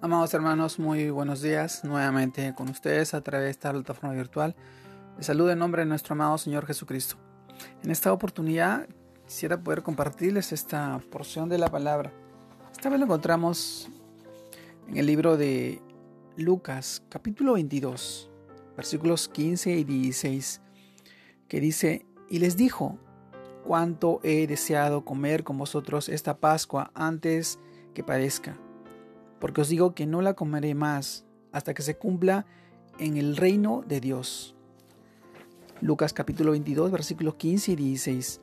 Amados hermanos, muy buenos días nuevamente con ustedes a través de esta plataforma virtual. Les saludo en nombre de nuestro amado Señor Jesucristo. En esta oportunidad quisiera poder compartirles esta porción de la palabra. Esta vez lo encontramos en el libro de Lucas, capítulo 22, versículos 15 y 16, que dice, y les dijo, cuánto he deseado comer con vosotros esta Pascua antes que padezca porque os digo que no la comeré más hasta que se cumpla en el reino de Dios. Lucas capítulo 22 versículos 15 y 16.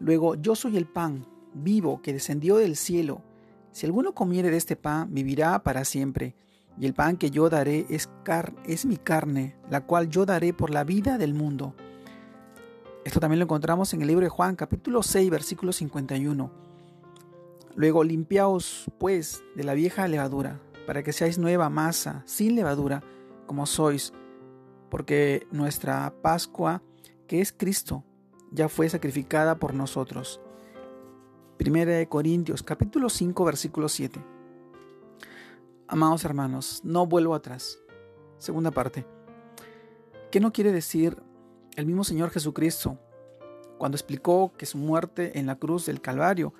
Luego, yo soy el pan vivo que descendió del cielo. Si alguno comiere de este pan, vivirá para siempre. Y el pan que yo daré es, es mi carne, la cual yo daré por la vida del mundo. Esto también lo encontramos en el libro de Juan capítulo 6 versículo 51. Luego limpiaos pues de la vieja levadura, para que seáis nueva masa, sin levadura, como sois, porque nuestra Pascua, que es Cristo, ya fue sacrificada por nosotros. Primera de Corintios, capítulo 5, versículo 7. Amados hermanos, no vuelvo atrás. Segunda parte. ¿Qué no quiere decir el mismo Señor Jesucristo cuando explicó que su muerte en la cruz del Calvario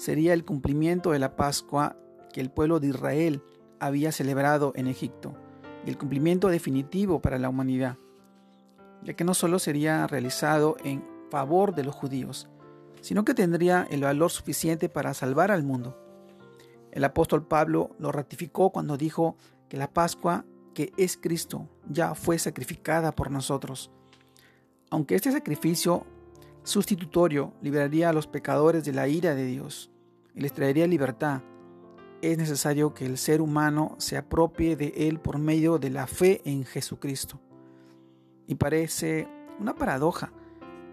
sería el cumplimiento de la Pascua que el pueblo de Israel había celebrado en Egipto y el cumplimiento definitivo para la humanidad, ya que no solo sería realizado en favor de los judíos, sino que tendría el valor suficiente para salvar al mundo. El apóstol Pablo lo ratificó cuando dijo que la Pascua, que es Cristo, ya fue sacrificada por nosotros. Aunque este sacrificio sustitutorio liberaría a los pecadores de la ira de Dios y les traería libertad, es necesario que el ser humano se apropie de él por medio de la fe en Jesucristo. Y parece una paradoja,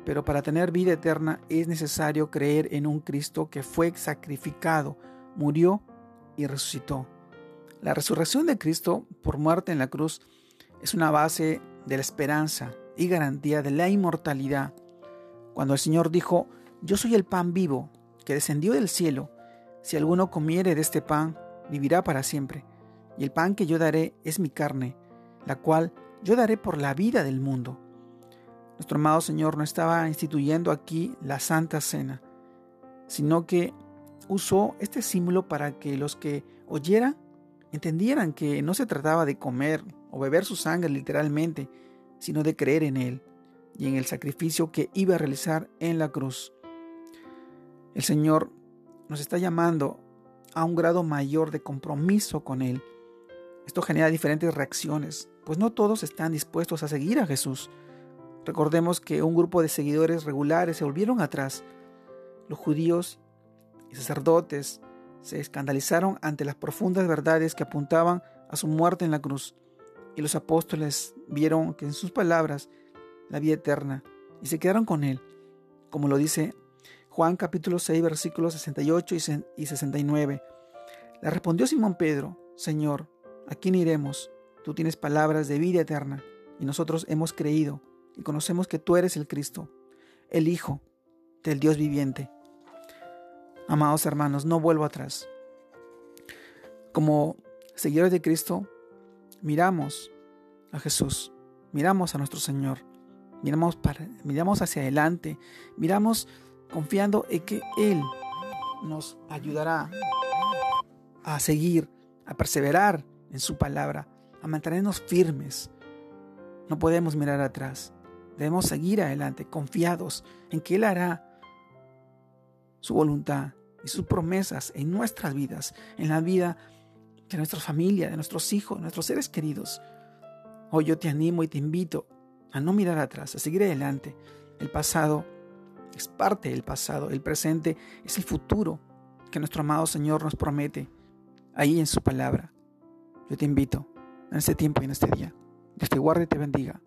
pero para tener vida eterna es necesario creer en un Cristo que fue sacrificado, murió y resucitó. La resurrección de Cristo por muerte en la cruz es una base de la esperanza y garantía de la inmortalidad cuando el Señor dijo, Yo soy el pan vivo que descendió del cielo, si alguno comiere de este pan, vivirá para siempre, y el pan que yo daré es mi carne, la cual yo daré por la vida del mundo. Nuestro amado Señor no estaba instituyendo aquí la Santa Cena, sino que usó este símbolo para que los que oyeran entendieran que no se trataba de comer o beber su sangre literalmente, sino de creer en Él y en el sacrificio que iba a realizar en la cruz. El Señor nos está llamando a un grado mayor de compromiso con Él. Esto genera diferentes reacciones, pues no todos están dispuestos a seguir a Jesús. Recordemos que un grupo de seguidores regulares se volvieron atrás. Los judíos y sacerdotes se escandalizaron ante las profundas verdades que apuntaban a su muerte en la cruz, y los apóstoles vieron que en sus palabras la vida eterna, y se quedaron con él, como lo dice Juan capítulo 6 versículos 68 y 69. Le respondió Simón Pedro, Señor, ¿a quién iremos? Tú tienes palabras de vida eterna, y nosotros hemos creído y conocemos que tú eres el Cristo, el Hijo del Dios viviente. Amados hermanos, no vuelvo atrás. Como seguidores de Cristo, miramos a Jesús, miramos a nuestro Señor miramos, para, miramos hacia adelante, miramos confiando en que Él nos ayudará a seguir, a perseverar en su palabra, a mantenernos firmes. No podemos mirar atrás, debemos seguir adelante, confiados en que Él hará su voluntad y sus promesas en nuestras vidas, en la vida de nuestra familia, de nuestros hijos, de nuestros seres queridos. Hoy yo te animo y te invito a no mirar atrás, a seguir adelante. El pasado es parte del pasado, el presente es el futuro que nuestro amado Señor nos promete ahí en su palabra. Yo te invito en este tiempo y en este día. Dios te guarde y te bendiga.